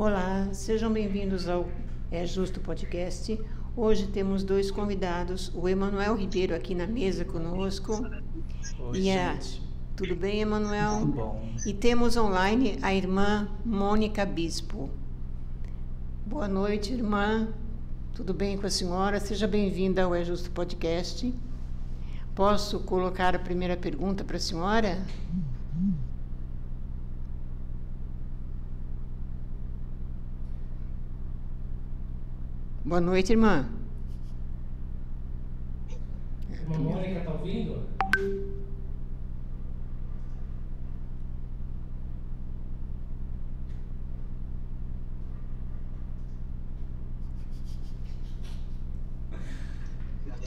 Olá, sejam bem-vindos ao É Justo Podcast. Hoje temos dois convidados, o Emanuel Ribeiro aqui na mesa conosco. Oi, e a, gente. tudo bem, Emanuel? Tudo bom. E temos online a irmã Mônica Bispo. Boa noite, irmã. Tudo bem com a senhora? Seja bem-vinda ao É Justo Podcast. Posso colocar a primeira pergunta para a senhora? Boa noite, irmã. Irmã Mônica, tá ouvindo?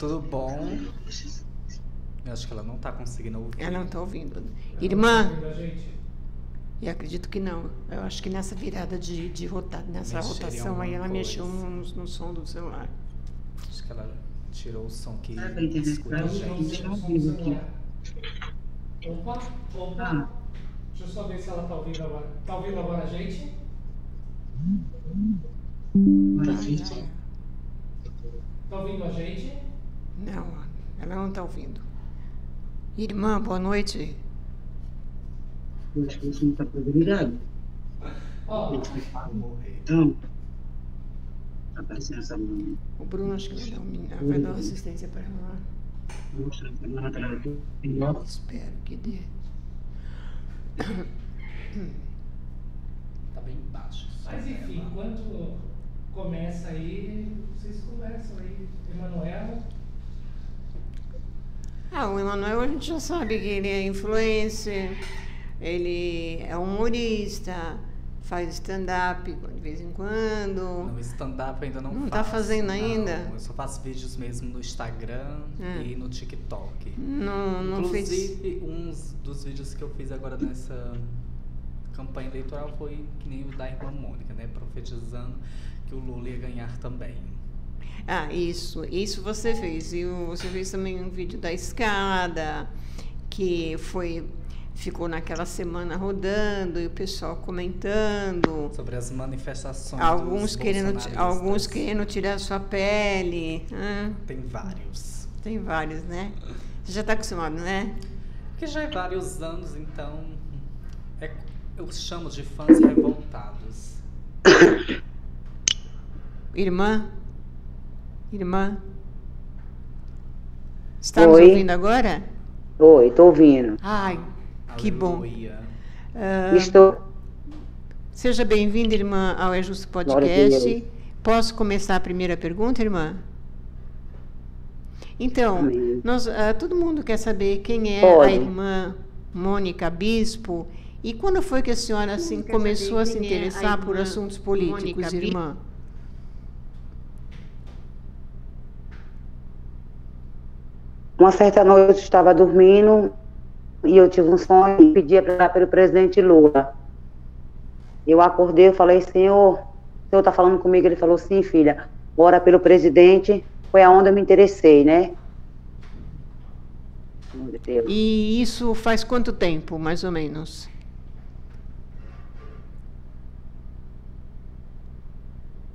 Tudo bom? Eu acho que ela não tá conseguindo ouvir. Ela não está ouvindo. Tá Irmã, eu acredito que não. Eu acho que nessa virada de, de rota, nessa Mexeria rotação aí, ela alguma mexeu coisa. no, no som do celular. Acho que ela tirou o som que Ah, tá escuta a eu gente. celular. Opa, opa. Ah. Deixa eu só ver se ela tá ouvindo agora. Tá ouvindo agora a gente? Sim. Tá ouvindo a gente? Não, ela não está ouvindo. Irmã, boa noite. Eu acho que você não está morrer. Então, tá aparecendo essa mão. O Bruno acho que vai dar, um, vai dar uma assistência para ela. Piloto. Espero que dê. Tá bem baixo. mas enfim, enquanto começa aí, vocês conversam aí. Emanuel, Ah, o Emanuel a gente já sabe que ele é influencer, ele é humorista, faz stand-up de vez em quando. No stand-up ainda não, Não faço. tá fazendo não. ainda? Eu só faço vídeos mesmo no Instagram É. e no TikTok. Não, não fez. Inclusive, uns dos vídeos que eu fiz agora nessa campanha eleitoral foi que nem o da irmã Mônica, né? Profetizando que o Lula ia ganhar também. Ah, isso, isso você fez. E você fez também um vídeo da escada, que foi ficou naquela semana rodando e o pessoal comentando. Sobre as manifestações Alguns dos querendo, alguns querendo tirar sua pele. Ah, Tem vários. tem vários, né? Você já está acostumado, né? Porque já é vários anos, então é- eu chamo de fãs revoltados. Irmã? Irmã? Está nos Oi. ouvindo agora? Oi, tô ouvindo. Ai, que bom. Aleluia. Ah, Estou. Seja bem-vinda, irmã, ao É Justo Podcast. Posso começar a primeira pergunta, irmã? Então, Amém. nós, ah, todo mundo quer saber quem é Pode. a irmã Mônica Bispo e quando foi que a senhora assim, começou a se quem é a interessar por assuntos políticos, Mônica irmã? Uma certa noite eu estava dormindo e eu tive um sonho e pedia para pelo presidente Lula. Eu acordei e falei, Senhor, o Senhor está falando comigo? Ele falou, sim, filha, ora pelo presidente. Foi aonde eu me interessei, né? E isso faz quanto tempo, mais ou menos?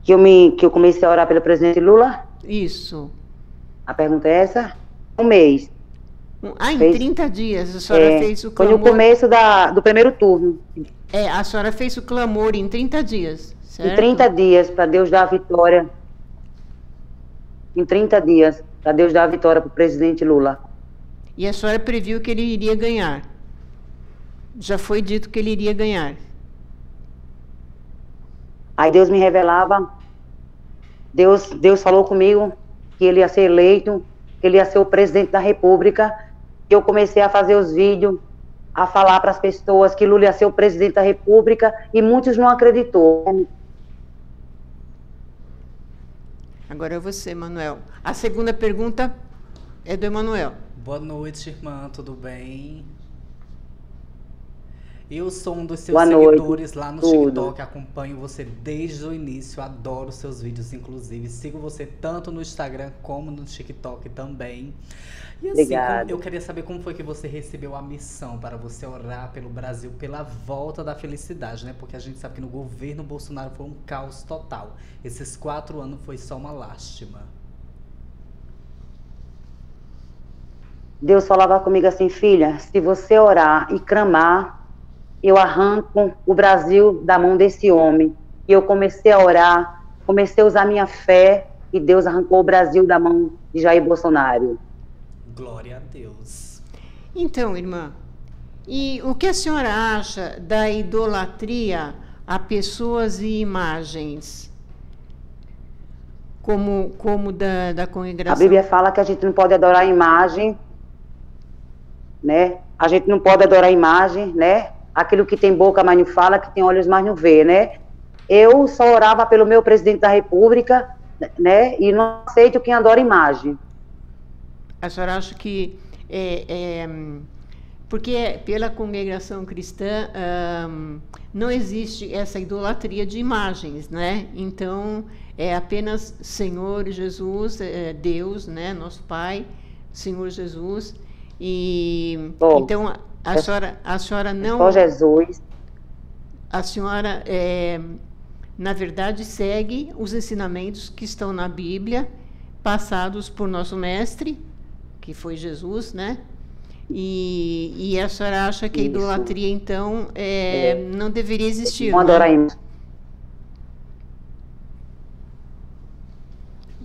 Que eu, me, que eu comecei a orar pelo presidente Lula? Isso. A pergunta é essa? Um mês. Ah, em Fez- 30 dias a senhora É, fez o foi no clamor. começo da, do primeiro turno. É, a senhora fez o clamor em 30 dias, certo? Em 30 dias, para Deus dar a vitória. Em 30 dias, para Deus dar a vitória para o presidente Lula. E a senhora previu que ele iria ganhar. Já foi dito que ele iria ganhar. Aí Deus me revelava, Deus, Deus falou comigo que ele ia ser eleito, que ele ia ser o presidente da República. E eu comecei a fazer os vídeos, a falar para as pessoas que Lula ia ser o presidente da República, e muitos não acreditou. Agora é você, Manuel. A segunda pergunta é do Emanuel. Boa noite, irmã, tudo bem? Eu sou um dos seus Boa seguidores noite. lá no Tudo. TikTok, acompanho você desde o início, adoro seus vídeos, inclusive. Sigo você tanto no Instagram como no TikTok também. E assim, eu queria saber como foi que você recebeu a missão para você orar pelo Brasil pela volta da felicidade, né? Porque a gente sabe que no governo Bolsonaro foi um caos total. Esses quatro anos foi só uma lástima. Deus falava comigo assim, filha, se você orar e clamar, eu arranco o Brasil da mão desse homem. E eu comecei a orar, comecei a usar minha fé e Deus arrancou o Brasil da mão de Jair Bolsonaro. Glória a Deus. Então, irmã, e o que a senhora acha da idolatria a pessoas e imagens? Como, como da, da A congregação? Bíblia fala que a gente não pode adorar a imagem, né? A gente não pode adorar a imagem, né? Aquilo que tem boca, mas não fala, que tem olhos, mas não vê, né? Eu só orava pelo meu presidente da República, né? E não aceito quem adora imagem. A senhora acha que é, é, porque pela congregação cristã não existe essa idolatria de imagens, né? Então é apenas Senhor Jesus, é, Deus, né? Nosso Pai, Senhor Jesus. E Bom, então a, é- senhora, a senhora não, Só Jesus. a senhora é, na verdade segue os ensinamentos que estão na Bíblia, passados por nosso mestre, que foi Jesus, né? E, e a senhora acha que a idolatria, então, é, não deveria existir, Não né? adorar a imagem.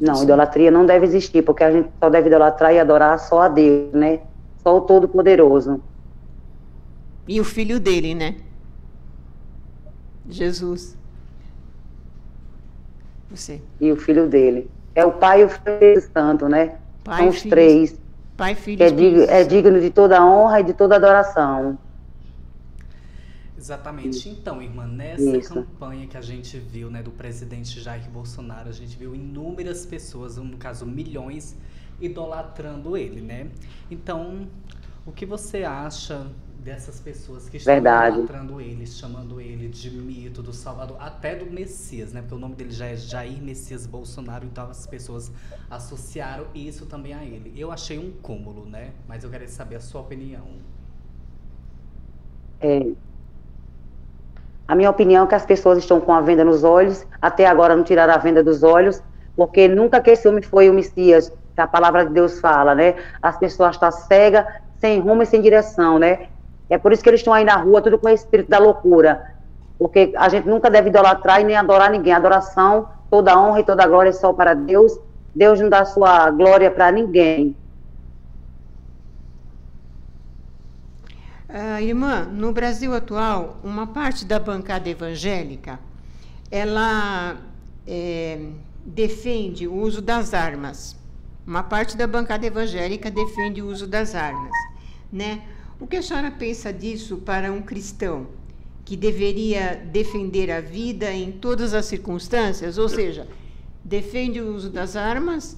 Não, idolatria não deve existir, porque a gente só deve idolatrar e adorar só a Deus, né? Só o Todo-Poderoso. E o filho dele, né? Jesus. Você. E o filho dele. É o Pai e o Filho Santo, né? Pai, São os Filho, três. Pai, Filho Que é, e Espírito dig- é Santo. digno de toda honra e de toda adoração. Exatamente. Então, irmã, nessa Isso. campanha que a gente viu, né, do presidente Jair Bolsonaro, a gente viu inúmeras pessoas, no caso milhões, idolatrando ele, né? Então, o que você acha dessas pessoas que estão idolatrando ele, chamando ele de mito, do Salvador, até do Messias, né? Porque o nome dele já é Jair Messias Bolsonaro, então as pessoas associaram isso também a ele. Eu achei um cúmulo, né? Mas eu quero saber a sua opinião. É. A minha opinião é que as pessoas estão com a venda nos olhos, até agora não tiraram a venda dos olhos, porque nunca que esse homem foi o Messias, que a palavra de Deus fala, né? As pessoas estão cegas, sem rumo e sem direção, né? É por isso que eles estão aí na rua, tudo com o espírito da loucura. Porque a gente nunca deve idolatrar e nem adorar ninguém. Adoração, toda honra e toda glória é só para Deus. Deus não dá sua glória para ninguém. Ah, irmã, no Brasil atual, uma parte da bancada evangélica, ela é, defende o uso das armas. Uma parte da bancada evangélica defende o uso das armas, né? O que a senhora pensa disso para um cristão que deveria defender a vida em todas as circunstâncias? Ou seja, defende o uso das armas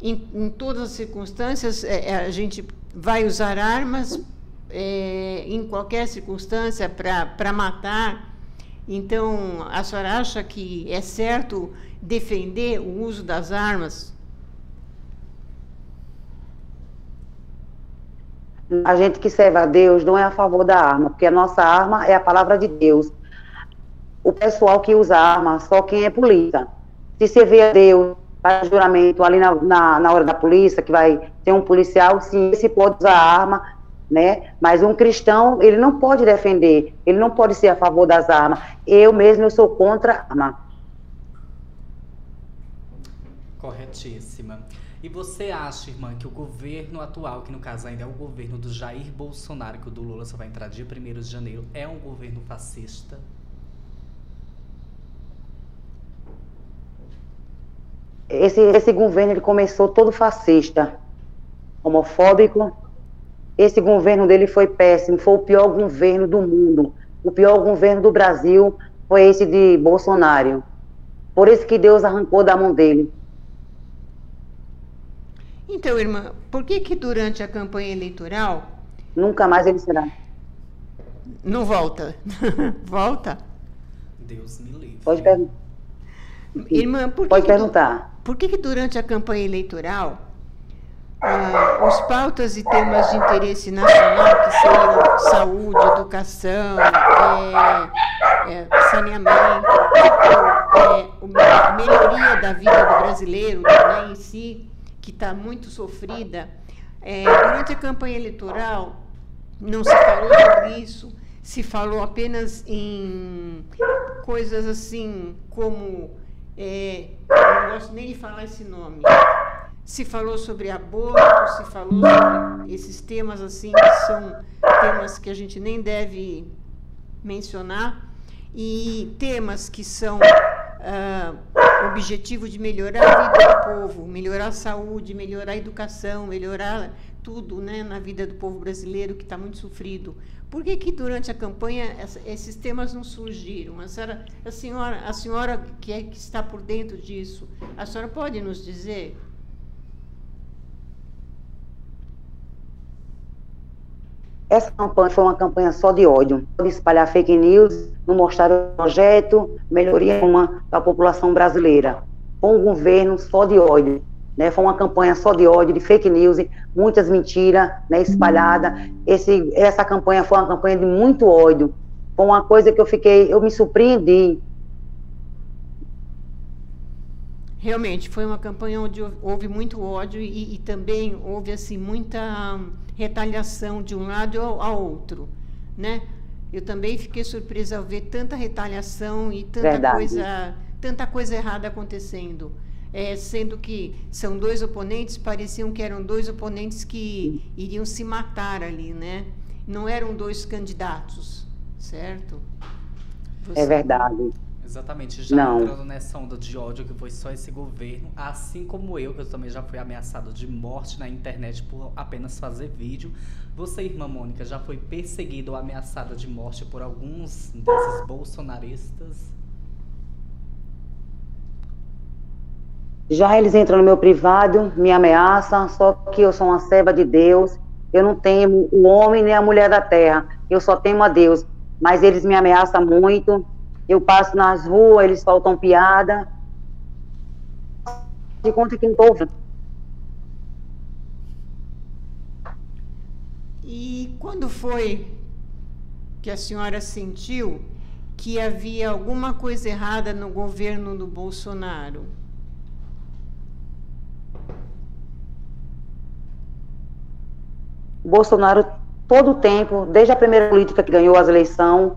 em, em todas as circunstâncias. é, é, a gente vai usar armas é, em qualquer circunstância para matar. Então, a senhora acha que é certo defender o uso das armas? A gente que serve a Deus não é a favor da arma, porque a nossa arma é a palavra de Deus. O pessoal que usa arma, só quem é polícia. Se vê a Deus, faz juramento ali na, na, na hora da polícia, que vai ter um policial, sim, esse pode usar arma, né? Mas um cristão, ele não pode defender, ele não pode ser a favor das armas. Eu mesmo, eu sou contra a arma. Corretíssima. E você acha, irmã, que o governo atual, que no caso ainda é o governo do Jair Bolsonaro, que o do Lula só vai entrar dia 1 de janeiro, é um governo fascista? Esse, esse governo, ele começou todo fascista, homofóbico. Esse governo dele foi péssimo, foi o pior governo do mundo. O pior governo do Brasil foi esse de Bolsonaro. Por isso que Deus arrancou da mão dele. Então, irmã, por que que durante a campanha eleitoral Nunca mais ele será. Não volta. volta? Deus me livre. Pode perguntar. Irmã, por que Pode que perguntar. Por que, que durante a campanha eleitoral ah, os pautas e temas de interesse nacional, que seriam saúde, educação, é, é, saneamento, é, melhoria da vida do brasileiro né, em si, que está muito sofrida, é, durante a campanha eleitoral não se falou sobre isso, se falou apenas em coisas assim como. é, não gosto nem de falar esse nome. Se falou sobre aborto, se falou sobre esses temas assim, que são temas que a gente nem deve mencionar, e temas que são ah, objetivo de melhorar a vida do povo, melhorar a saúde, melhorar a educação, melhorar tudo né, na vida do povo brasileiro que está muito sofrido. Por que, que durante a campanha esses temas não surgiram? A senhora, a senhora, a senhora que, é, que está por dentro disso, a senhora pode nos dizer? Essa campanha foi uma campanha só de ódio, de espalhar fake news, não mostrar o projeto, melhoria uma da população brasileira. Foi um governo só de ódio, né? Foi uma campanha só de ódio, de fake news, muitas mentiras, né, espalhada. Esse, essa campanha foi uma campanha de muito ódio. Foi uma coisa que eu fiquei, eu me surpreendi. Realmente, foi uma campanha onde houve- muito ódio e, e também houve assim muita retaliação de um lado ao, ao outro, né? Eu também fiquei surpresa ao ver tanta retaliação e tanta Verdade. coisa, tanta coisa errada acontecendo. É, sendo que são dois oponentes, pareciam que eram dois oponentes que iriam se matar ali, né? Não eram dois candidatos, certo? É Você- verdade. Exatamente, já Não. entrando nessa onda de ódio que foi só esse governo, assim como eu, que eu também já fui ameaçado de morte na internet por apenas fazer vídeo. Você, irmã Mônica, já foi perseguida ou ameaçada de morte por alguns desses bolsonaristas? Já eles entram no meu privado, me ameaçam, só que eu sou uma serva de Deus. Eu não temo o homem nem a mulher da terra. Eu só temo a Deus. Mas eles me ameaçam muito. Eu passo nas ruas, eles soltam piada. De conta que não estou ouvindo. E quando foi que a senhora sentiu que havia alguma coisa errada no governo do Bolsonaro? Bolsonaro, todo o tempo, desde a primeira política que ganhou as eleições,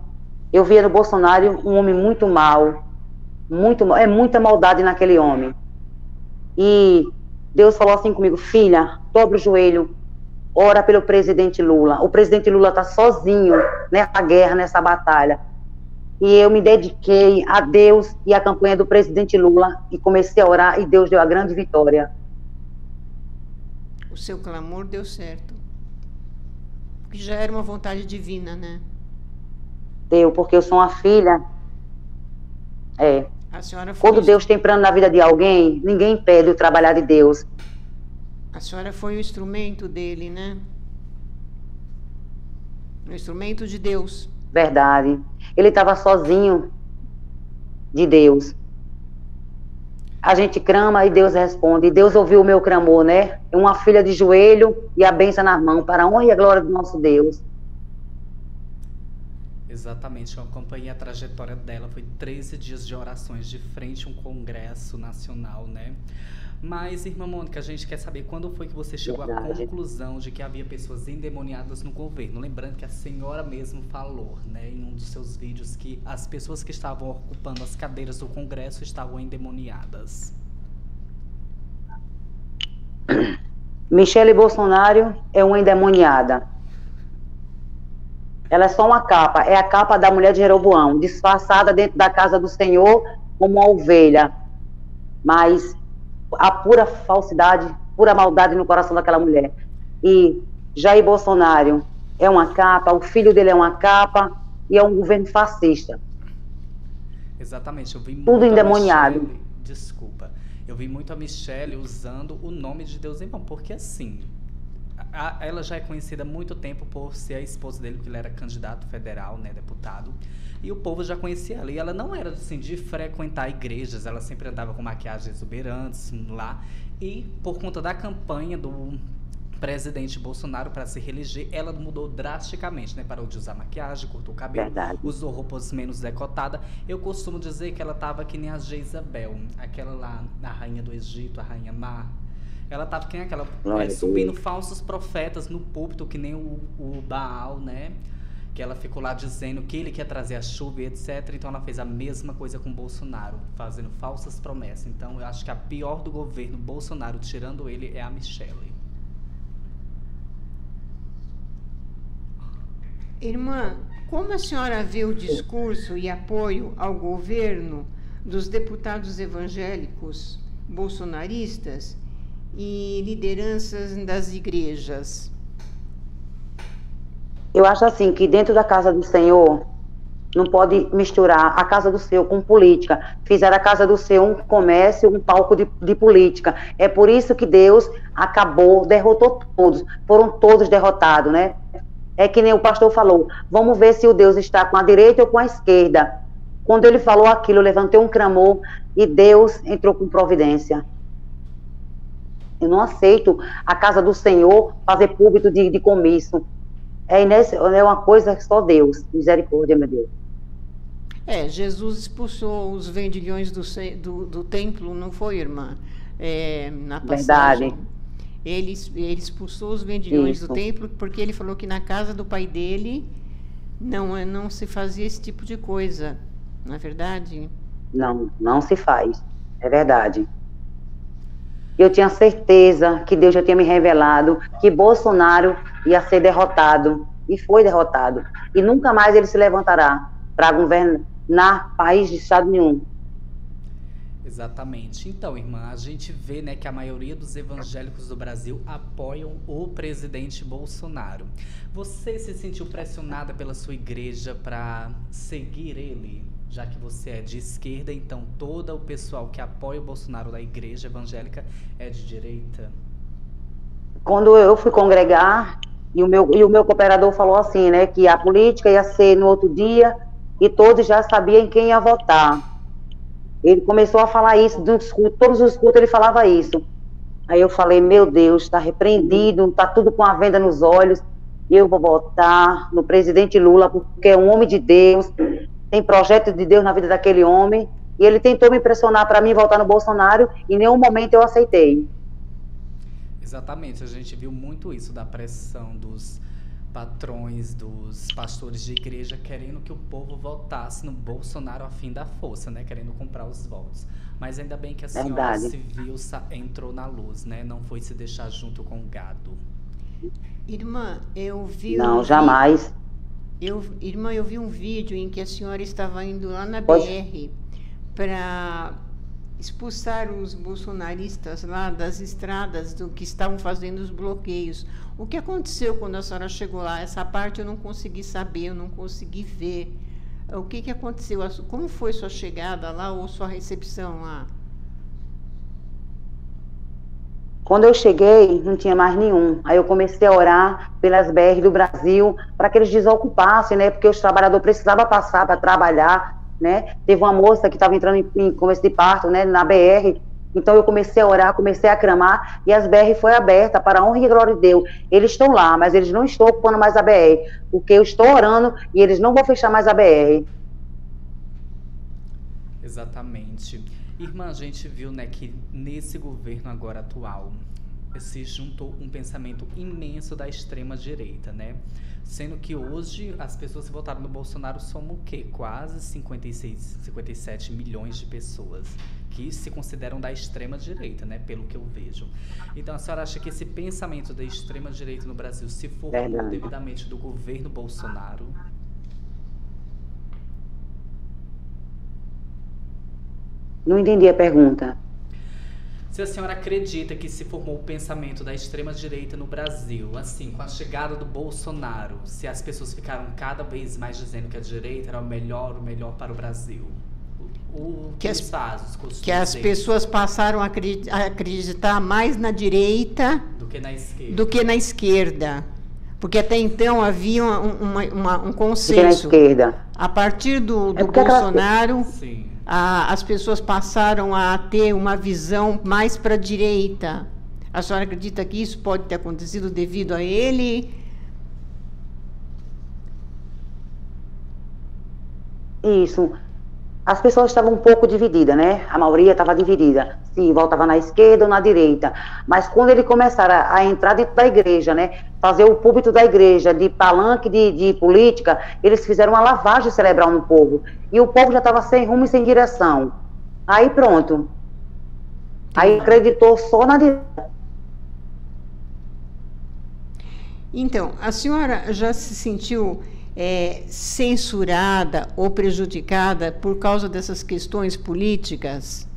eu via no Bolsonaro um homem muito mau. Muito, é muita maldade naquele homem. E Deus falou assim comigo, filha, dobre o joelho, ora pelo presidente Lula. O presidente Lula está sozinho nessa guerra, nessa batalha. E eu me dediquei a Deus e à campanha do presidente Lula e comecei a orar e Deus deu a grande vitória. O seu clamor deu certo. Já era uma vontade divina, né? Deu, porque eu sou uma filha. É, senhora foi, Quando Deus tem plano na vida de alguém, ninguém impede o trabalhar de Deus. a senhora foi o instrumento dele, né? O instrumento de Deus. Verdade. Ele estava sozinho de Deus. A gente clama e Deus responde. E Deus ouviu o meu clamor, né? Uma filha de joelho e a benção nas mãos, para a honra e a glória do nosso Deus. Exatamente, eu acompanhei a trajetória dela, foi 13 dias de orações de frente a um congresso nacional, né? Mas, irmã Mônica, a gente quer saber quando foi que você chegou à Verdade. conclusão de que havia pessoas endemoniadas no governo. Lembrando que a senhora mesmo falou, né, em um dos seus vídeos, que as pessoas que estavam ocupando as cadeiras do congresso estavam endemoniadas. Michele Bolsonaro é uma endemoniada. Ela é só uma capa, é a capa da mulher de Jeroboão, disfarçada dentro da casa do Senhor como uma ovelha. Mas a pura falsidade, pura maldade no coração daquela mulher. E Jair Bolsonaro é uma capa, o filho dele é uma capa e é um governo fascista. Exatamente, eu vi muito Tudo a endemoniado. Michele- desculpa. Eu vi muito a Michelle usando o nome de Deus em vão, porque assim, a, ela já é conhecida há muito tempo por ser a esposa dele, porque ele era candidato federal, né, deputado. E o povo já conhecia ela. E ela não era assim de frequentar igrejas, ela sempre andava com maquiagens exuberantes lá. E por conta da campanha do presidente Bolsonaro para se reeleger, ela mudou drasticamente, né? Parou de usar maquiagem, cortou o cabelo, Verdade. usou roupas menos decotadas. Eu costumo dizer que ela tava que nem a Jezabel, aquela lá, a rainha do Egito, a rainha Mar. Ela tava que nem aquela, é, subindo falsos profetas no púlpito, que nem o, o Baal, né? Que ela ficou lá dizendo que ele quer trazer a chuva e etc. Então ela fez a mesma coisa com Bolsonaro, fazendo falsas promessas. Então eu acho que a pior do governo Bolsonaro, tirando ele, é a Michelle. Irmã, como a senhora vê o discurso e apoio ao governo dos deputados evangélicos bolsonaristas e lideranças das igrejas? Eu acho assim que dentro da casa do Senhor não pode misturar a casa do Senhor com política. Fizeram a casa do Senhor um comércio, um palco de, de política. É por isso que Deus acabou, derrotou todos. Foram todos derrotados, né? É que nem o pastor falou. Vamos ver se o Deus está com a direita ou com a esquerda. Quando ele falou aquilo, levantei um clamor e Deus entrou com providência. Eu não aceito a casa do Senhor fazer público de, de comício. É, é uma coisa que só Deus. Misericórdia, meu Deus. É, Jesus expulsou os vendilhões do, do, do templo, não foi, irmã? É, na passagem. Verdade. Ele, ele expulsou os vendilhões do Isso. templo porque ele falou que na casa do pai dele não, não se fazia esse tipo de coisa. Não é verdade? Não, não se faz. É verdade. Eu tinha certeza que Deus já tinha me revelado que Bolsonaro ia ser derrotado. E foi derrotado. E nunca mais ele se levantará para governar país de Estado nenhum. Exatamente. Então, irmã, a gente vê né, que a maioria dos evangélicos do Brasil apoiam o presidente Bolsonaro. Você se sentiu pressionada pela sua igreja para seguir ele? Já que você é de esquerda, então todo o pessoal que apoia o Bolsonaro da igreja evangélica é de direita? Quando eu fui congregar, e o meu, e o meu cooperador falou assim, né, que a política ia ser no outro dia e todos já sabiam em quem ia votar. Ele começou a falar isso, dos todos os cultos ele falava isso. Aí eu falei, meu Deus, está repreendido, está tudo com a venda nos olhos, eu vou votar no presidente Lula, porque é um homem de Deus, tem projeto de Deus na vida daquele homem, e ele tentou me pressionar para mim votar no Bolsonaro, e em nenhum momento eu aceitei. Exatamente, a gente viu muito isso da pressão dos patrões, dos pastores de igreja querendo que o povo votasse no Bolsonaro a fim da força, né? Querendo comprar os votos. Mas ainda bem que a senhora Verdade. se viu, entrou na luz, né? Não foi se deixar junto com o gado. Irmã, eu vi. Não, jamais. Eu, irmã, eu vi um vídeo em que a senhora estava indo lá na Pode. BR para expulsar os bolsonaristas lá das estradas do que estavam fazendo os bloqueios. O que aconteceu quando a senhora chegou lá? Essa parte eu não consegui saber, eu não consegui ver. O que, que aconteceu? Como foi sua chegada lá ou sua recepção lá? Quando eu cheguei, não tinha mais nenhum. Aí eu comecei a orar pelas BR do Brasil para que eles desocupassem, né? Porque os trabalhadores precisavam passar para trabalhar, né? Teve uma moça que estava entrando em, em começo de parto, né? Na BR. Então eu comecei a orar, comecei a clamar e as BR foi aberta para a honra e glória de Deus. Eles estão lá, mas eles não estão ocupando mais a BR, porque eu estou orando e eles não vão fechar mais a BR. Exatamente. Irmã, a gente viu, né, que nesse governo agora atual se juntou um pensamento imenso da extrema direita, né? Sendo que hoje as pessoas que votaram no Bolsonaro somam o quê? Quase 56, 57 milhões de pessoas que se consideram da extrema direita, né? Pelo que eu vejo. Então a senhora acha que esse pensamento da extrema direita no Brasil se formou devidamente do governo Bolsonaro? Não entendi a pergunta. Se a senhora acredita que se formou o pensamento da extrema-direita no Brasil, assim, com a chegada do Bolsonaro, se as pessoas ficaram cada vez mais dizendo que a direita era o melhor, o melhor para o Brasil? o Que que, as- costumes Que as pessoas passaram a acredi- a acreditar mais na direita do que na esquerda. do que na esquerda. Porque até então havia um, uma- uma- um do que na consenso. esquerda. A partir do, do É porque aquelas- Bolsonaro, Sim. A- as pessoas passaram a ter uma visão mais para a direita. A senhora acredita que isso pode ter acontecido devido a ele? Isso. As pessoas estavam um pouco divididas, né? A maioria estava dividida. Se voltava na esquerda ou na direita. Mas quando ele começaram a, a entrar dentro da igreja, né? Fazer o púlpito da igreja de palanque de, de política, eles fizeram uma lavagem cerebral no povo. E o povo já estava sem rumo e sem direção. Aí pronto. Aí acreditou só na direita. Então, a senhora já se sentiu eh, censurada ou prejudicada por causa dessas questões políticas?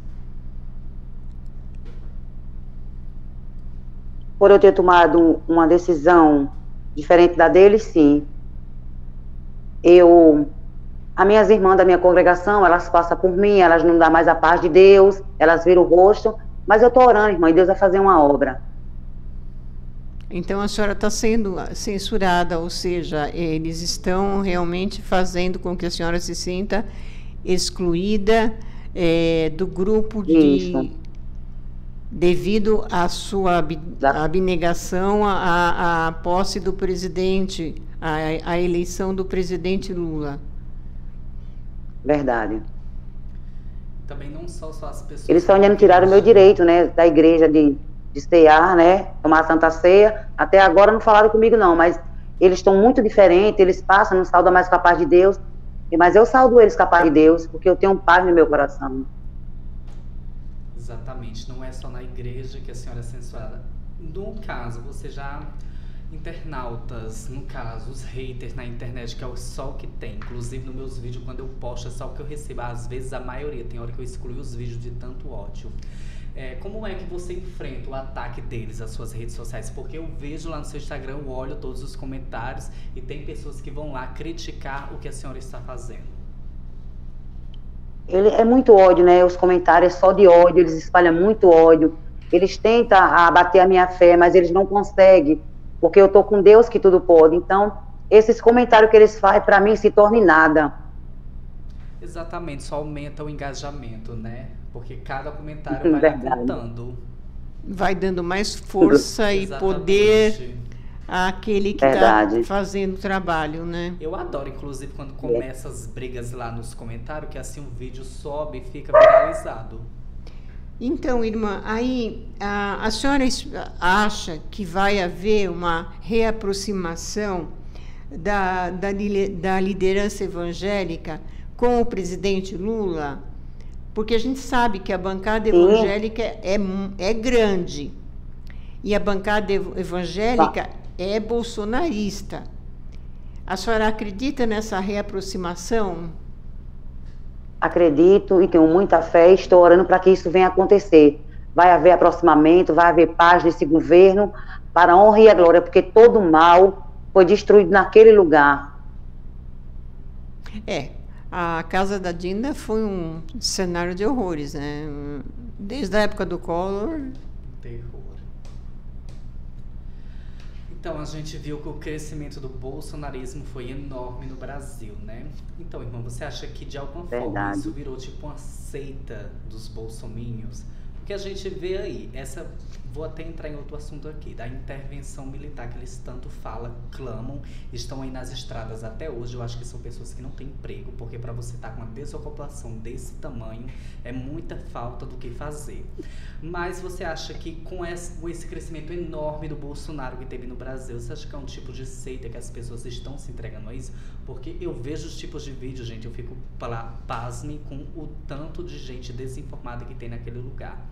por eu ter tomado uma decisão diferente da deles, sim. Eu, as minhas irmãs da minha congregação, elas passam por mim, elas não dão mais a paz de Deus, elas viram o rosto, mas eu estou orando, irmã, e Deus vai fazer uma obra. Então a senhora está sendo censurada, ou seja, eles estão realmente fazendo com que a senhora se sinta excluída eh, do grupo de Isso. devido à sua ab- abnegação à, à- posse do presidente, à, à eleição do presidente Lula. Verdade. Também não são só as pessoas. Eles estão ainda me tiraram o meu direito, né, da igreja de, de cear, né, tomar a Santa Ceia. Até agora não falaram comigo, não, mas eles estão muito diferentes, eles passam, não saudam mais com a paz de Deus. Mas eu saldo eles com a paz de Deus, porque eu tenho paz no meu coração. Exatamente, não é só na igreja que a senhora é censurada. No caso, você já. Internautas, no caso, os haters na internet, que é o só que tem. Inclusive, nos meus vídeos, quando eu posto, é só o que eu recebo. Às vezes, a maioria. Tem hora que eu excluo os vídeos de tanto ódio. É, como é que você enfrenta o ataque deles às suas redes sociais? Porque eu vejo lá no seu Instagram, eu olho todos os comentários e tem pessoas que vão lá criticar o que a senhora está fazendo. Ele é muito ódio, né? Os comentários é só de ódio, eles espalham muito ódio. Eles tentam abater a minha fé, mas eles não conseguem, porque eu tô com Deus que tudo pode. Então, esses comentários que eles fazem para mim se tornam em nada. Exatamente, só aumenta o engajamento, né? Porque cada comentário vai lá Verdade. contando. Vai dando mais força e Exatamente. poder àquele que está fazendo o trabalho, né? Eu adoro, inclusive, quando começa as brigas lá nos comentários, que assim o vídeo sobe e fica viralizado. Então, irmã, aí a, a senhora acha que vai haver uma reaproximação da, da, da liderança evangélica com o presidente Lula? Porque a gente sabe que a bancada Sim. evangélica é, é grande e a bancada ev- evangélica é bolsonarista. A senhora acredita nessa reaproximação? Acredito e tenho muita fé estou orando para que isso venha acontecer. Vai haver aproximamento, vai haver paz nesse governo, para a honra e a glória, porque todo o mal foi destruído naquele lugar. É, a casa da Dinda foi um cenário de horrores, né? Desde a época do Collor. Terror. Então, a gente viu que o crescimento do bolsonarismo foi enorme no Brasil, né? Então, irmão, você acha que de alguma forma Verdade. isso virou tipo uma seita dos bolsomínios? Porque a gente vê aí, essa. Vou até entrar em outro assunto aqui, da intervenção militar que eles tanto falam, clamam, estão aí nas estradas até hoje. Eu acho que são pessoas que não têm emprego, porque para você estar com uma desocupação desse tamanho, é muita falta do que fazer. Mas você acha que com esse, crescimento enorme do Bolsonaro que teve no Brasil, você acha que é um tipo de seita que as pessoas estão se entregando a isso? Porque eu vejo os tipos de vídeo, gente, eu fico pasme com o tanto de gente desinformada que tem naquele lugar.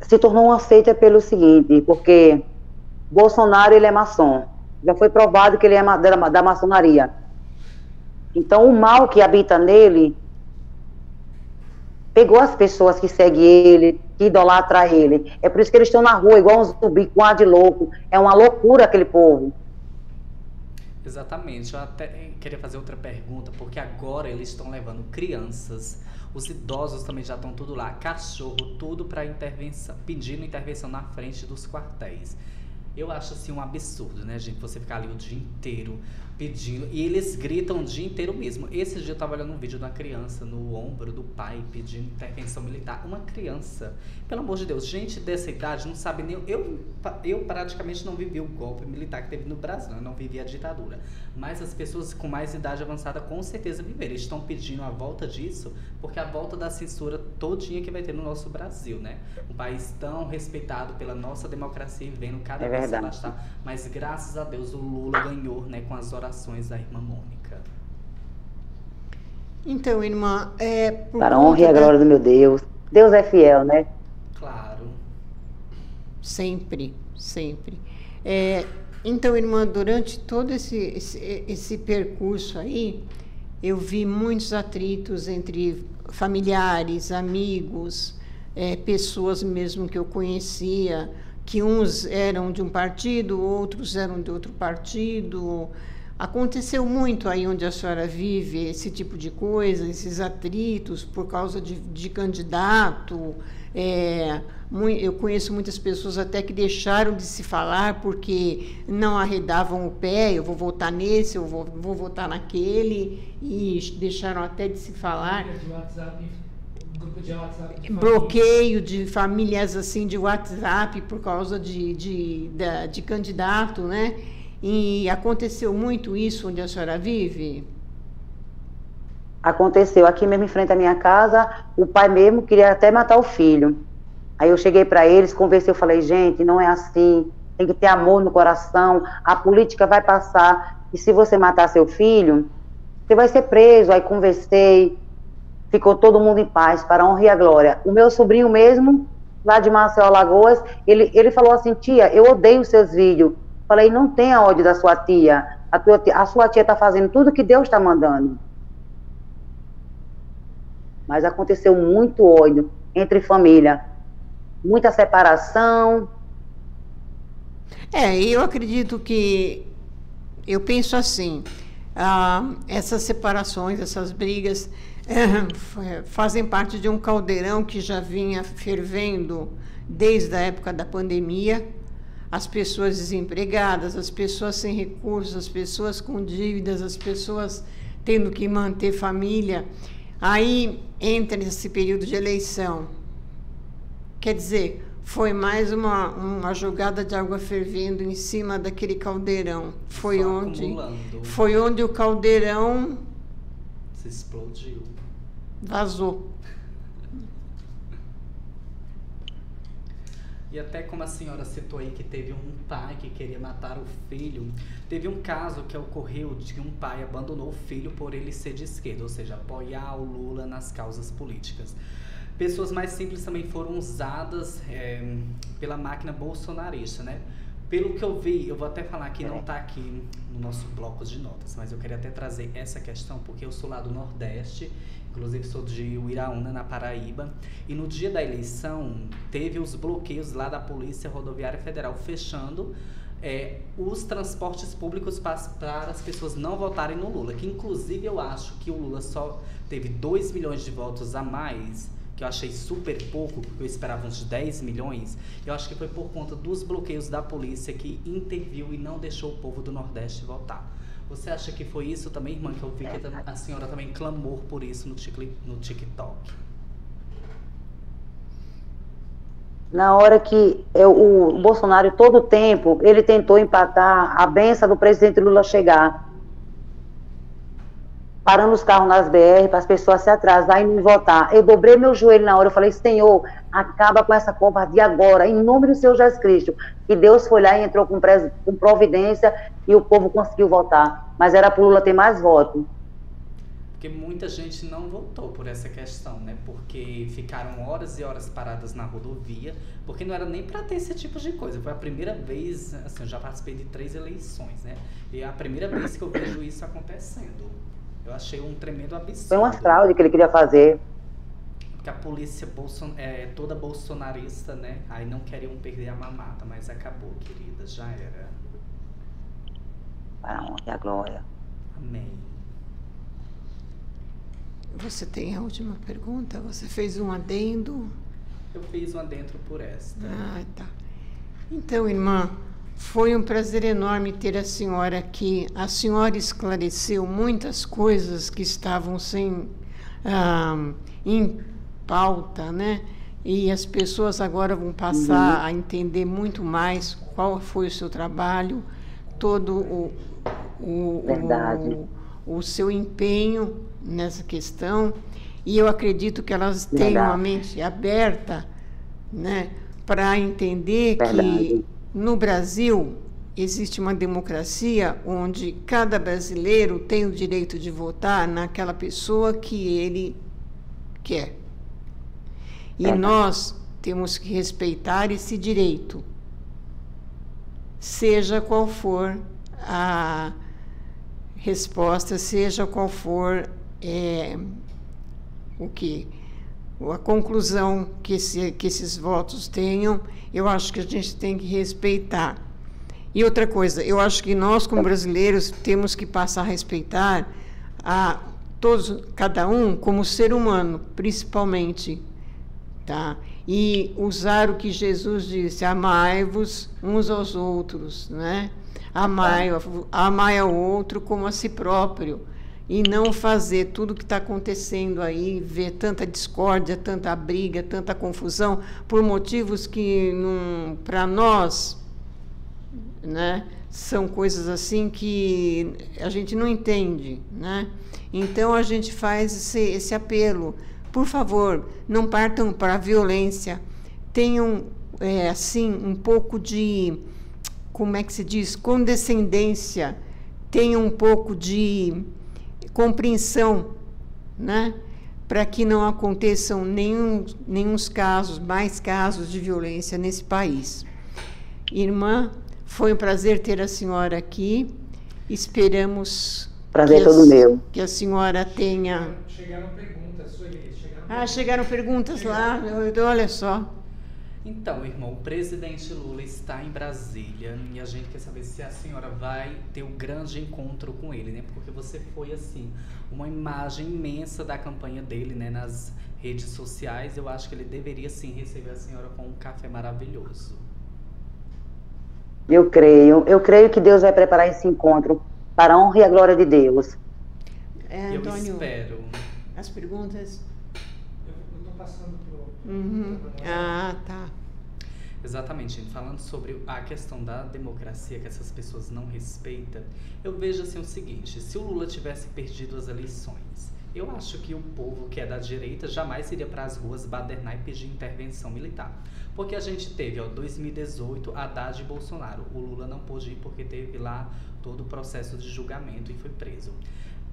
Se tornou uma seita pelo seguinte, porque Bolsonaro ele é maçom. Já foi provado que ele é da, maçonaria. Então o mal que habita nele pegou as pessoas que seguem ele, que idolatram ele. É por isso que eles estão na rua igual um zumbi, com ar de louco. É uma loucura aquele povo. Exatamente. Eu até queria fazer outra pergunta, porque agora eles estão levando crianças, os idosos também já estão tudo lá, cachorro, tudo para intervenção, pedindo intervenção na frente dos quartéis. Eu acho assim um absurdo, né, gente? Você ficar ali o dia inteiro pedindo. E eles gritam o dia inteiro mesmo. Esse dia eu tava olhando um vídeo de uma criança no ombro do pai pedindo intervenção militar. Uma criança, pelo amor de Deus, gente dessa idade não sabe nem. Eu, eu praticamente não vivi o golpe militar que teve no Brasil, eu não vivi a ditadura. Mas as pessoas com mais idade avançada com certeza viveram. Eles estão pedindo a volta disso, porque a volta da censura todinha que vai ter no nosso Brasil, né? Um país tão respeitado pela nossa democracia e vendo cada É vez se afastar. Mas graças a Deus o Lula ganhou, né, com as orações da irmã Mônica. Então, irmã, é, por Para a honra e a glória do meu Deus. Deus é fiel, né? Claro. Sempre, sempre. É, então, irmã, durante todo esse, esse, esse percurso aí, eu vi muitos atritos entre familiares, amigos, é, pessoas mesmo que eu conhecia, que uns eram de um partido, outros eram de outro partido. Aconteceu muito aí onde a senhora vive esse tipo de coisa, esses atritos por causa de, de candidato. É, eu conheço muitas pessoas até que deixaram de se falar porque não arredavam o pé, eu vou votar nesse, eu vou, vou votar naquele, e deixaram até de se falar Grupo de WhatsApp, de de bloqueio de famílias assim de WhatsApp por causa de, de, da- de candidato, né? E aconteceu muito isso onde a senhora vive? Aconteceu aqui mesmo em frente à minha casa, o pai mesmo queria até matar o filho. Aí eu cheguei para eles, conversei, eu falei, gente, não é assim, tem que ter amor no coração, a política vai passar, e se você matar seu filho, você vai ser preso. Aí conversei, ficou todo mundo em paz, para honra e a glória. O meu sobrinho mesmo, lá de Marcel Alagoas, ele, ele falou assim, tia, eu odeio os seus vídeos. Falei, não tenha ódio da sua tia, a, tua a sua tia está fazendo tudo que Deus está mandando. Mas aconteceu muito ódio entre família, muita separação. É, eu acredito que eu penso assim, ah, essas separações, essas brigas fa- fazem parte de um caldeirão que já vinha fervendo desde a época da pandemia. As pessoas desempregadas, as pessoas sem recursos, as pessoas com dívidas, as pessoas tendo que manter família. Aí entra esse período de eleição. Quer dizer, foi mais uma, uma jogada de água fervendo em cima daquele caldeirão. Foi Só onde, acumulando. foi onde o caldeirão Se explodiu. vazou. E até como a senhora citou aí que teve um pai que queria matar o filho, teve um caso que ocorreu de que um pai abandonou o filho por ele ser de esquerda, ou seja, apoiar o Lula nas causas políticas. Pessoas mais simples também foram usadas é, pela máquina bolsonarista, né? Pelo que eu vi, eu vou até falar que não está aqui no nosso bloco de notas, mas eu queria até trazer essa questão porque eu sou lá do Nordeste, inclusive sou de Uiraúna, na Paraíba, e no dia da eleição teve os bloqueios lá da Polícia Rodoviária Federal fechando é, os transportes públicos pa- para as pessoas não votarem no Lula, que inclusive eu acho que o Lula só teve 2 milhões de votos a mais, que eu achei super pouco, eu esperava uns 10 milhões, eu acho que foi por conta dos bloqueios da polícia que interviu e não deixou o povo do Nordeste votar. Você acha que foi isso também, irmã? Que eu vi que a senhora também clamou por isso no TikTok. Na hora que eu- o Bolsonaro, todo o tempo, ele tentou empatar a benção do presidente Lula chegar. Parando os carros nas BR para as pessoas se atrasarem e não votar. Eu dobrei meu joelho na hora, eu falei, Senhor, acaba com essa covardia agora, em nome do Senhor Jesus Cristo. E Deus foi lá e entrou com, com providência e o povo conseguiu votar. Mas era para Lula ter mais votos. Porque muita gente não votou por essa questão, né? Porque ficaram horas e horas paradas na rodovia, porque não era nem para ter esse tipo de coisa. Foi a primeira vez, assim, eu já participei de três eleições, né? E é a primeira vez que eu vejo isso acontecendo. Eu achei um tremendo absurdo. Foi uma fraude que ele queria fazer. Porque a polícia bolson é toda bolsonarista, né? Aí não queriam perder a mamata, mas acabou, querida, já era. para a honra e a glória. Amém. Você tem a última pergunta? Você fez um adendo? Eu fiz um adentro por esta. Ah, tá. Então, irmã, foi um prazer enorme ter a senhora aqui. A senhora esclareceu muitas coisas que estavam sem ah, em pauta, né? E as pessoas agora vão passar a entender muito mais qual foi o seu trabalho, todo o, o, o, o seu empenho nessa questão. E eu acredito que elas tenham Verdade. a mente aberta, né, para entender que Verdade. No Brasil existe uma democracia onde cada brasileiro tem o direito de votar naquela pessoa que ele quer. E Verdade. nós temos que respeitar esse direito, seja qual for a resposta, seja qual for é, o que a conclusão que, esse, que esses votos tenham, eu acho que a gente tem que respeitar. E outra coisa, eu acho que nós, como brasileiros, temos que passar a respeitar a todos, cada um como ser humano, principalmente, tá? E usar o que Jesus disse: amai-vos uns aos outros, né? Amai, amai ao outro como a si próprio e não fazer tudo o que está acontecendo aí, ver tanta discórdia, tanta briga, tanta confusão, por motivos que, para nós, né, são coisas assim que a gente não entende. Né? Então, a gente faz esse, esse apelo. Por favor, não partam para a violência. Tenham, é, assim, um pouco de, como é que se diz, condescendência. Tenham um pouco de compreensão, né? para que não aconteçam nenhum, nenhum casos, mais casos de violência nesse país. Irmã, foi um prazer ter a senhora aqui. Esperamos Prazer que, todo a, meu. que a senhora tenha. Chegaram perguntas, Sueli. Chegaram Ah, chegaram perguntas lá, eu- olha só. Então, irmão, o presidente Lula está em Brasília e a gente quer saber se a senhora vai ter um grande encontro com ele, né? Porque você foi, assim, uma imagem imensa da campanha dele, né? Nas redes sociais. Eu acho que ele deveria, sim, receber a senhora com um café maravilhoso. Eu creio, eu creio que Deus vai preparar esse encontro para a honra e a glória de Deus. É, Eu Antônio, espero. as perguntas. Eu estou passando. Uhum. Ah, tá. Exatamente, gente. falando sobre a questão da democracia que essas pessoas não respeitam, eu vejo assim o seguinte: se o Lula tivesse perdido as eleições, eu acho que o povo que é da direita jamais iria para as ruas badernar e pedir intervenção militar. Porque a gente teve, ó, 2018, Haddad e Bolsonaro. O Lula não pôde ir porque teve lá todo o processo de julgamento e foi preso.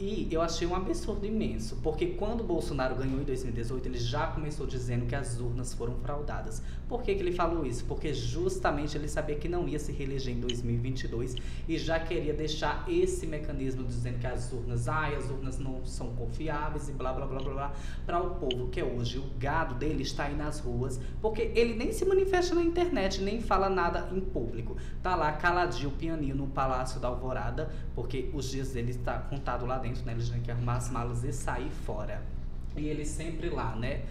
E eu achei um absurdo imenso, porque quando o Bolsonaro ganhou em 2018, ele já começou dizendo que as urnas foram fraudadas. Por que, que ele falou isso? Porque justamente ele sabia que não ia se reeleger em 2022 e já queria deixar esse mecanismo dizendo que as urnas, ai, as urnas não são confiáveis e blá blá blá blá blá, para o povo que é hoje o gado dele está aí nas ruas, porque ele nem se manifesta na internet, nem fala nada em público. Tá lá caladinho, pianinho no Palácio da Alvorada, porque os dias dele está contado lá dentro, né? Ele tem que arrumar as malas e sair fora. E ele sempre lá, né?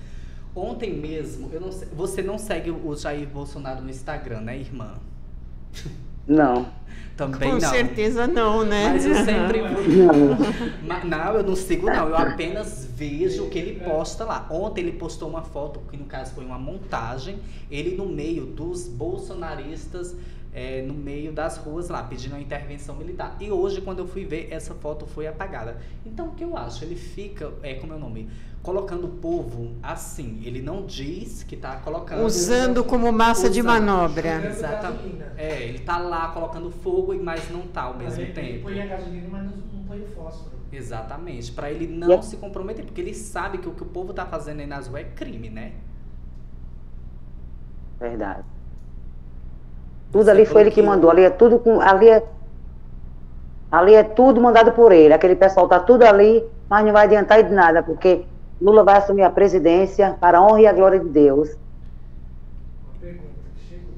Ontem mesmo, eu não sei, você não segue o Jair Bolsonaro no Instagram, né, irmã? Não. Também Com não. certeza não, né? Mas eu sempre Não. Não, eu não sigo não, eu apenas vejo o que ele posta lá. Ontem ele postou uma foto, que no caso foi uma montagem, ele no meio dos bolsonaristas, é, no meio das ruas lá, pedindo a intervenção militar. E hoje, quando eu fui ver, essa foto foi apagada. Então, o que eu acho? Ele fica, é como é o nome? Colocando o povo assim. Ele não diz que tá colocando. Usando como massa de Usando. manobra. Usando Exatamente. É, ele tá lá colocando fogo, mas não tá ao mesmo Ele- Ele tempo. põe a gasolina, mas não, não põe o fósforo. Exatamente, Pra ele não se comprometer, porque ele sabe que o que o povo tá fazendo aí nas ruas é crime, né? Verdade. Tudo ali foi ele que mandou. Ali é tudo com. Ali é, ali é tudo mandado por ele. Aquele pessoal tá tudo ali, mas não vai adiantar de nada, porque Lula vai assumir a presidência para a honra e a glória de Deus. Uma pergunta que chegou.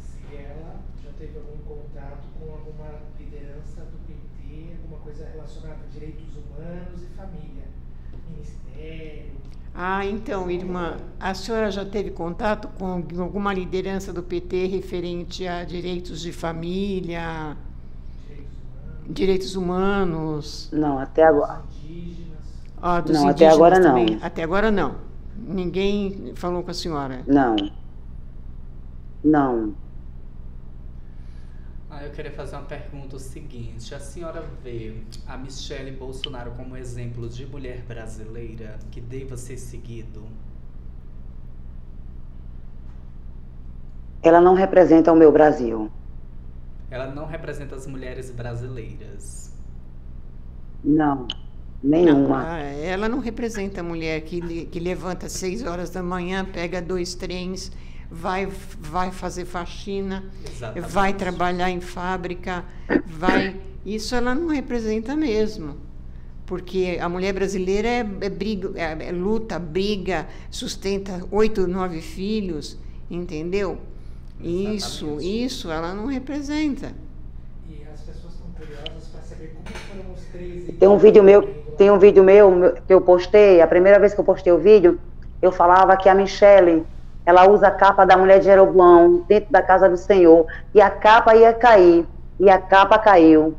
se ela já teve algum contato com alguma liderança do PT, alguma coisa relacionada a direitos humanos e família, ministério. Ah, então, irmã, a senhora já teve contato com alguma liderança do PT referente a direitos de família, direitos humanos? Não, até agora. Ah, dos Não, até agora não. também. Até agora não. Ninguém falou com a senhora. Não. Não. Eu queria fazer uma pergunta o seguinte. A senhora vê a Michelle Bolsonaro como exemplo de mulher brasileira que deva ser seguido? Ela não representa o meu Brasil. Ela não representa as mulheres brasileiras. Não. Nenhuma. Ah, ela não representa a mulher que, que levanta às seis horas da manhã, pega dois trens, vai, vai fazer faxina, Exatamente. vai trabalhar em fábrica, vai. Isso ela não representa mesmo. Porque a mulher brasileira é, é briga, é- é luta, briga, sustenta oito, nove filhos, entendeu? Isso, Exatamente. isso ela não representa. E as pessoas estão curiosas para saber como foram os 13 Tem um vídeo meu, tem um vídeo meu- que eu postei, a primeira vez que eu postei o vídeo, eu falava que a Michelle, ela usa a capa da mulher de Jeroboão dentro da casa do Senhor, e a capa ia cair, e a capa caiu.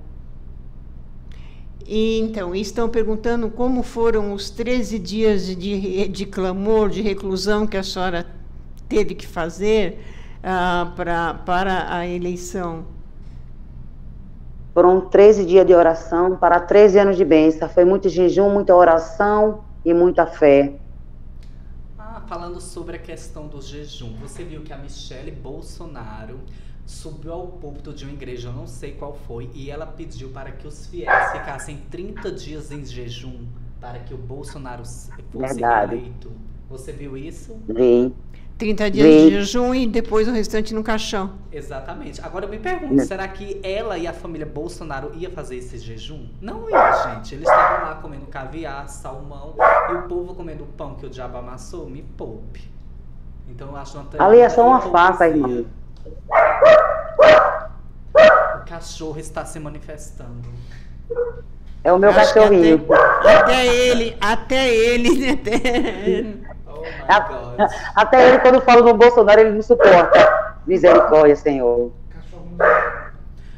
E, então, estão perguntando como foram os 13 dias de, de, de clamor, de reclusão que a senhora teve que fazer ah, pra, para a eleição. Foram 13 dias de oração para 13 anos de bênção. Foi muito jejum, muita oração e muita fé. Falando sobre a questão do jejum, você viu que a Michelle Bolsonaro subiu ao púlpito de uma igreja, eu não sei qual foi, e ela pediu para que os fiéis ficassem 30 dias em jejum para que o Bolsonaro fosse Verdade. reeleito. Você viu isso? Vi. 30 dias Sim. de jejum e depois o restante no caixão. Exatamente. Agora eu me pergunto, Né. será que ela e a família Bolsonaro ia fazer esse jejum? Não ia, gente. Eles estavam lá comendo caviar, salmão, e o povo comendo o pão que o diabo amassou, me poupe. Então eu acho uma Ali é só uma farsa, irmão. O cachorro está se manifestando. É o meu cachorrinho. Até, até ele, até ele, até-. Até ele, quando fala no Bolsonaro, ele não suporta. Misericórdia, Senhor.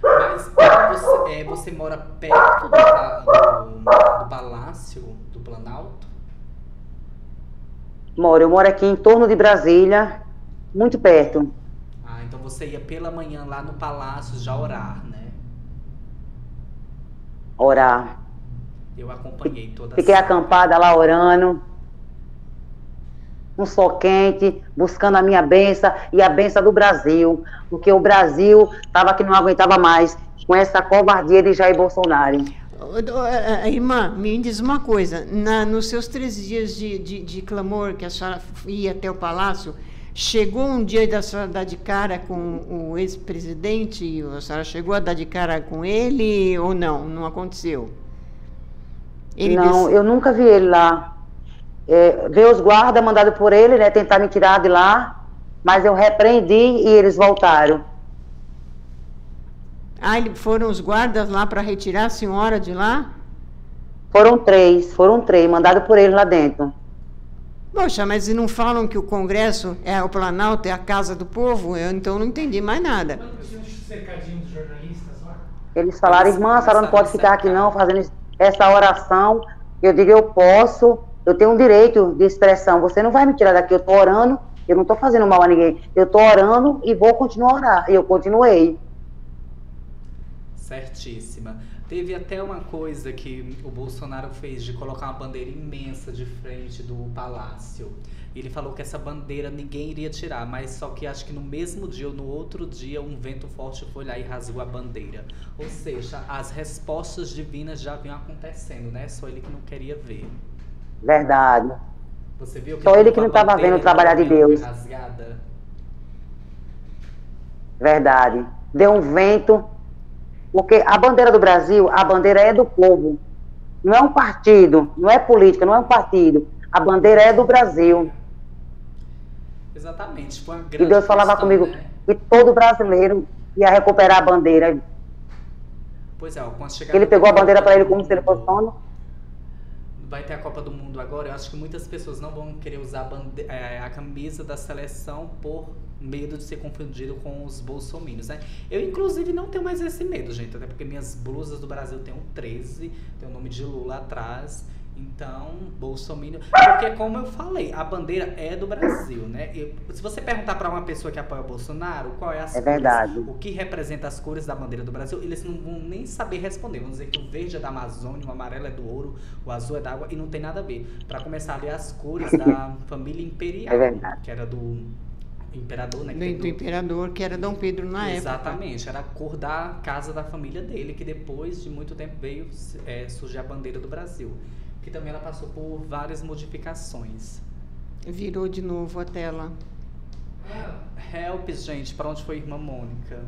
Mas você, é, você mora perto do, do- do palácio do Planalto? Moro, eu moro aqui em torno de Brasília, muito perto. Ah, então você ia pela manhã lá no palácio já orar, né? Orar. Eu acompanhei toda Fiquei a acampada lá orando. Um sol quente, buscando a minha benção e a benção do Brasil. Porque o Brasil estava que não aguentava mais com essa covardia de Jair Bolsonaro. Eh, eh, Irmã, me diz uma coisa. Na, nos seus 13 dias de, de, de clamor que a senhora ia até o palácio, chegou um dia da senhora dar de cara com o ex-presidente? A senhora chegou a dar de cara com ele ou não? Não aconteceu? Ele não, des- eu nunca vi ele lá. É, ver os guardas mandados por ele, né? Tentar me tirar de lá. Mas eu repreendi e eles voltaram. Ah, foram os guardas lá para retirar a senhora de lá? Foram três, foram três, mandados por ele lá dentro. Poxa, mas e não falam que o Congresso é o Planalto, é a casa do povo? Eu então não entendi mais nada. Um? Eles falaram, Eles irmã, a senhora não pode ficar aqui não fazendo essa oração. Eu digo, eu posso, eu tenho um direito de expressão. Você não vai me tirar daqui, eu tô orando, eu não tô fazendo mal a ninguém. Eu tô orando e vou continuar a orar. E eu continuei. Certíssima. Teve até uma coisa que o Bolsonaro fez de colocar uma bandeira imensa de frente do palácio. Ele falou que essa bandeira ninguém iria tirar, mas só que acho que no mesmo dia ou no outro dia um vento forte foi lá e rasgou a bandeira. Ou seja, as respostas divinas já vinham acontecendo, né? Só ele que não queria ver. Verdade. Você viu que Só ele que não a tava bandeira vendo o trabalhar de Deus. Rasgada? Verdade. Deu um vento. Porque a bandeira do Brasil, a bandeira é do povo. Não é um partido, não é política, não é um partido. A bandeira é do Brasil. Exatamente. Foi uma E grande Deus falava questão, comigo, né? que todo brasileiro ia recuperar a bandeira. Pois é, ó, a chegada Ele pegou a bandeira para ele como se ele fosse dono. Vai ter a Copa do Mundo agora. Eu acho que muitas pessoas não vão querer usar a, bande- é, a camisa da seleção por medo de ser confundido com os bolsominions, né? Eu, inclusive, não tenho mais esse medo, gente. Até porque minhas blusas do Brasil tem um 13, tem o nome de Lula atrás. Então, bolsominion... Porque, como eu falei, a bandeira é do Brasil, né? E se você perguntar para uma pessoa que apoia o Bolsonaro, qual é as É cores, verdade. o que representa as cores da bandeira do Brasil, eles não vão nem saber responder. Vão dizer que o verde é da Amazônia, o amarelo é do ouro, o azul é da água e não tem nada a ver. Para começar ali as cores da família imperial, É verdade. que era do imperador, né? que Do, do imperador, que era Dom Pedro na época. Exatamente, era a cor da casa da família dele, que depois de muito tempo veio é, surgir a bandeira do Brasil. Que também ela passou por várias modificações. Virou de novo a tela. Helps, gente, para onde foi a irmã Mônica?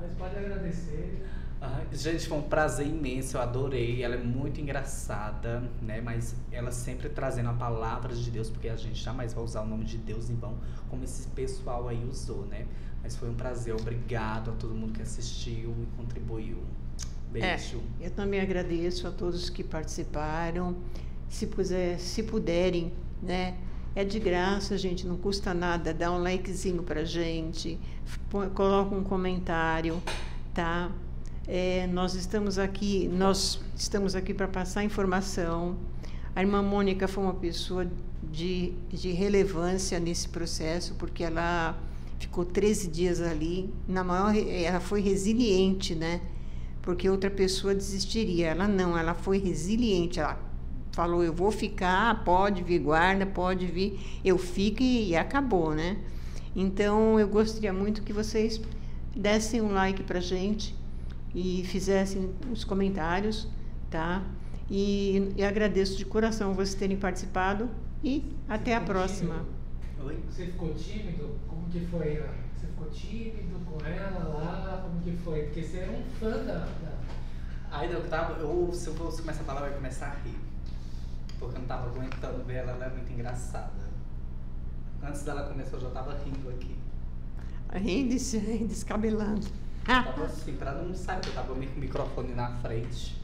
mas pode agradecer. Ah, gente, foi um prazer imenso, eu adorei. Ela é muito engraçada, né? Mas ela sempre trazendo a palavra de Deus, porque a gente jamais vai usar o nome de Deus em vão, como esse pessoal aí usou, né? Mas foi um prazer, obrigado a todo mundo que assistiu e contribuiu. Beijo. Eu também agradeço a todos que participaram. Se, puser, se puderem, né? É de graça, gente, não custa nada. Dá um likezinho pra gente, coloca um comentário, tá? É, nós estamos aqui, nós estamos aqui para passar informação. A irmã Mônica foi uma pessoa de, de relevância nesse processo, porque ela ficou 13 dias ali. Na maior, ela foi resiliente, né? Porque outra pessoa desistiria. Ela não, ela foi resiliente. Ela falou: Eu vou ficar, pode vir guarda, pode vir, eu fico e, e acabou, né? Então eu gostaria muito que vocês dessem um like pra gente e fizessem os comentários, tá? E, e agradeço de coração vocês terem participado e até a próxima. Você ficou tímido? Como que foi? Ana? Você ficou tímido com ela lá? Como que foi? Porque você é um fã da. da... Aí eu tava, eu, se eu fosse começar a falar, eu ia começar a rir. Porque eu não tava aguentando ver ela, ela é muito engraçada. Antes dela começar, eu já tava rindo aqui. Rindo e descabelando. Tava assim, pra não sair, eu tava com o microfone na frente.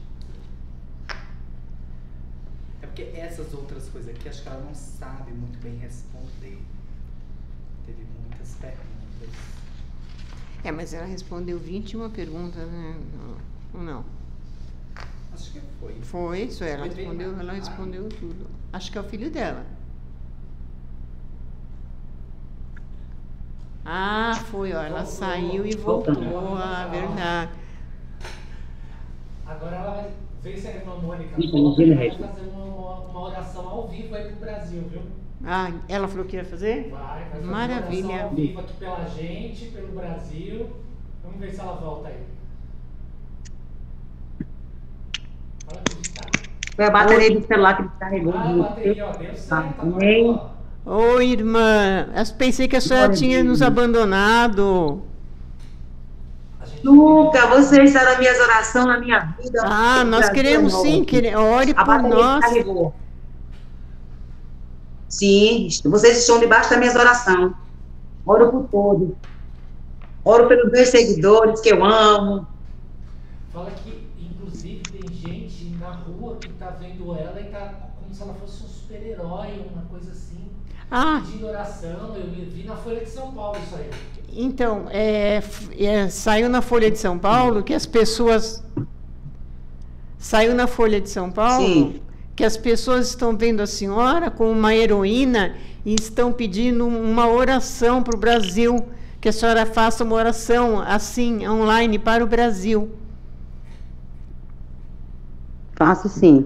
É porque essas outras coisas aqui, acho que ela não sabe muito bem responder. É, mas ela respondeu 21 perguntas, né? Ou não? Acho que foi. Foi isso, ela Foi bem respondeu, ela respondeu tudo. Acho que é o filho dela. Ah, foi, ó, ela saiu e voltou, ah, verdade. Agora ela vai ver se a irmã Mônica vai fazer uma, uma oração ao vivo aí pro Brasil, viu? Ah, ela falou que ia fazer? Vai, vai fazer Maravilha. uma oração ao vivo aqui pela gente, pelo Brasil. Vamos ver se ela volta aí. Fala que está. Foi a bateria do celular que descarregou. Ah, a bateria, ó, deu certo. Amém. Oi, irmã, eu pensei que a senhora Glória tinha nos abandonado. Nunca, você está nas minhas orações, na minha vida. Ah, nós Brasil queremos é sim, quere- ore A por nós. descarregou. Sim, vocês estão debaixo das minhas orações. Oro por todos. Oro pelos meus seguidores que eu amo. Fala que, inclusive, tem gente na rua que tá vendo ela e tá como se ela fosse um super-herói, uma coisa assim, Ah, pedindo oração. Eu vi na Folha de São Paulo isso aí. então, é, é, saiu na Folha de São Paulo que as pessoas. Saiu na Folha de São Paulo Sim. Que as pessoas estão vendo a senhora como uma heroína e estão pedindo uma oração para o Brasil. Que a senhora faça uma oração assim, online, para o Brasil. Faço sim.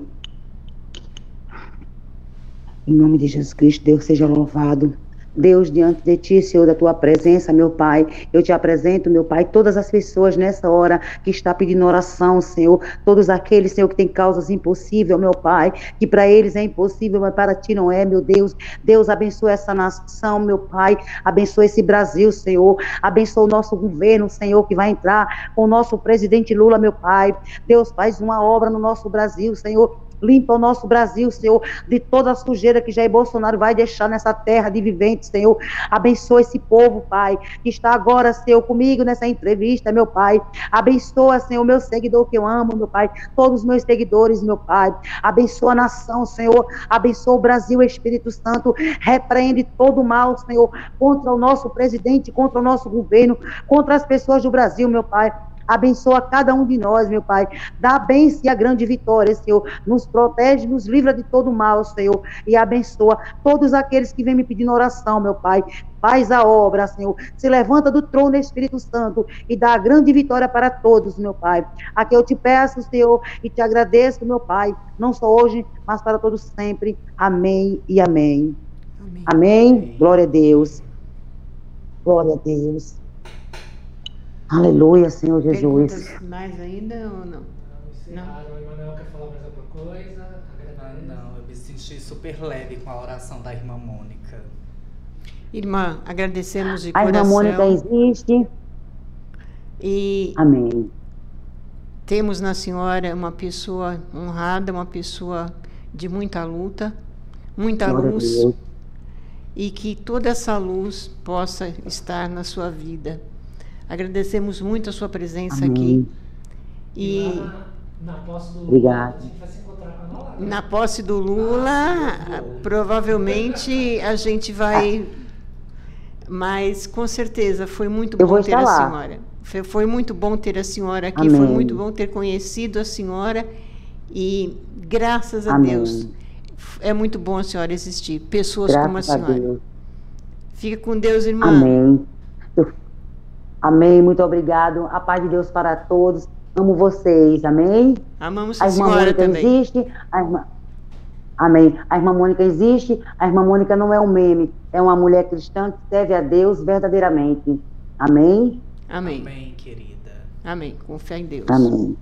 Em nome de Jesus Cristo, Deus seja louvado. Deus, diante de ti, Senhor, da tua presença, meu Pai, eu te apresento, meu Pai, todas as pessoas nessa hora que está pedindo oração, Senhor, todos aqueles, Senhor, que têm causas impossíveis, meu Pai, que para eles é impossível, mas para ti não é, meu Deus. Deus, abençoa essa nação, meu Pai, abençoa esse Brasil, Senhor, abençoa o nosso governo, Senhor, que vai entrar com o nosso presidente Lula, meu Pai. Deus, faz uma obra no nosso Brasil, Senhor Limpa o nosso Brasil, Senhor, de toda a sujeira que Jair Bolsonaro vai deixar nessa terra de viventes, Senhor. Abençoa esse povo, Pai, que está agora, Senhor, comigo nessa entrevista, meu Pai. Abençoa, Senhor, meu seguidor que eu amo, meu Pai. Todos os meus seguidores, meu Pai. Abençoa a nação, Senhor. Abençoa o Brasil, Espírito Santo. Repreende todo o mal, Senhor, contra o nosso presidente, contra o nosso governo, contra as pessoas do Brasil, meu Pai. Abençoa cada um de nós, meu Pai. Dá a bênção e a grande vitória, Senhor. Nos protege, nos livra de todo mal, Senhor. E abençoa todos aqueles que vêm me pedindo oração, meu Pai. Faz a obra, Senhor. Se levanta do trono, Espírito Santo, e dá a grande vitória para todos, meu Pai. Aqui eu te peço, Senhor, e te agradeço, meu Pai. Não só hoje, mas para todos sempre. Amém e amém. Amém. amém. Glória a Deus. Glória a Deus. Aleluia, Senhor Jesus. Perguntas mais ainda ou não? Não. O Emanuel quer falar mais alguma coisa? Ah, não, eu me senti super leve com a oração da irmã Mônica. Irmã, agradecemos de a coração. A irmã Mônica existe. E Amém. Temos na senhora uma pessoa honrada, uma pessoa de muita luta, muita Glória luz. E que toda essa luz possa estar na sua vida Agradecemos muito a sua presença Amém. aqui. E, e na, na posse do Lula, Obrigado. a gente vai se encontrar com a Nola. Né? Na posse do Lula, ah, provavelmente a gente vai. Mas com certeza foi muito Eu bom ter a lá. senhora. Foi, foi, muito bom ter a senhora aqui, Amém. foi muito bom ter conhecido a senhora e graças a Amém. Deus é muito bom a senhora existir, pessoas Graças como a senhora. A Deus. Fica com Deus, irmã. Amém. Eu Amém, muito obrigado. A paz de Deus para todos. Amo vocês, amém? Amamos a, a irmã senhora Mônica também. existe, a irmã... Amém. A irmã Mônica existe, a irmã Mônica não é um meme, é uma mulher cristã que serve a Deus verdadeiramente. Amém? Amém. Amém, querida. Amém. Com fé em Deus. Amém.